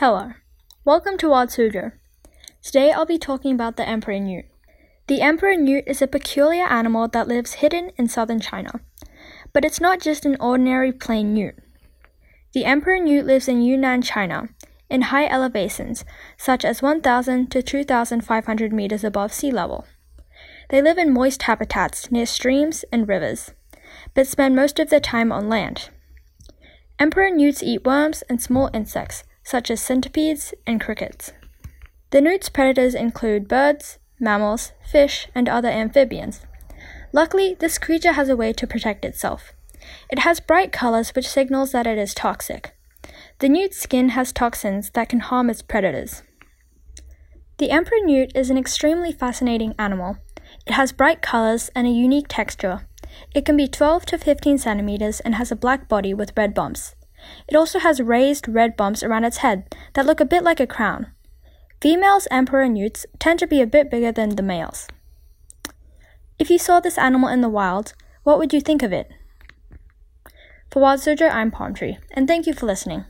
Hello, welcome to Suzhou. Today I'll be talking about the emperor newt. The emperor newt is a peculiar animal that lives hidden in southern China. But it's not just an ordinary plain newt. The emperor newt lives in Yunnan, China, in high elevations, such as 1,000 to 2,500 meters above sea level. They live in moist habitats near streams and rivers, but spend most of their time on land. Emperor newts eat worms and small insects, such as centipedes and crickets. The newt's predators include birds, mammals, fish, and other amphibians. Luckily, this creature has a way to protect itself. It has bright colors which signals that it is toxic. The newt's skin has toxins that can harm its predators. The emperor newt is an extremely fascinating animal. It has bright colors and a unique texture. It can be 12 to 15 centimeters and has a black body with red bumps. It also has raised red bumps around its head that look a bit like a crown. Females emperor newts tend to be a bit bigger than the males. If you saw this animal in the wild, what would you think of it? For Wild Suzhou, I'm Palm Tree, and thank you for listening.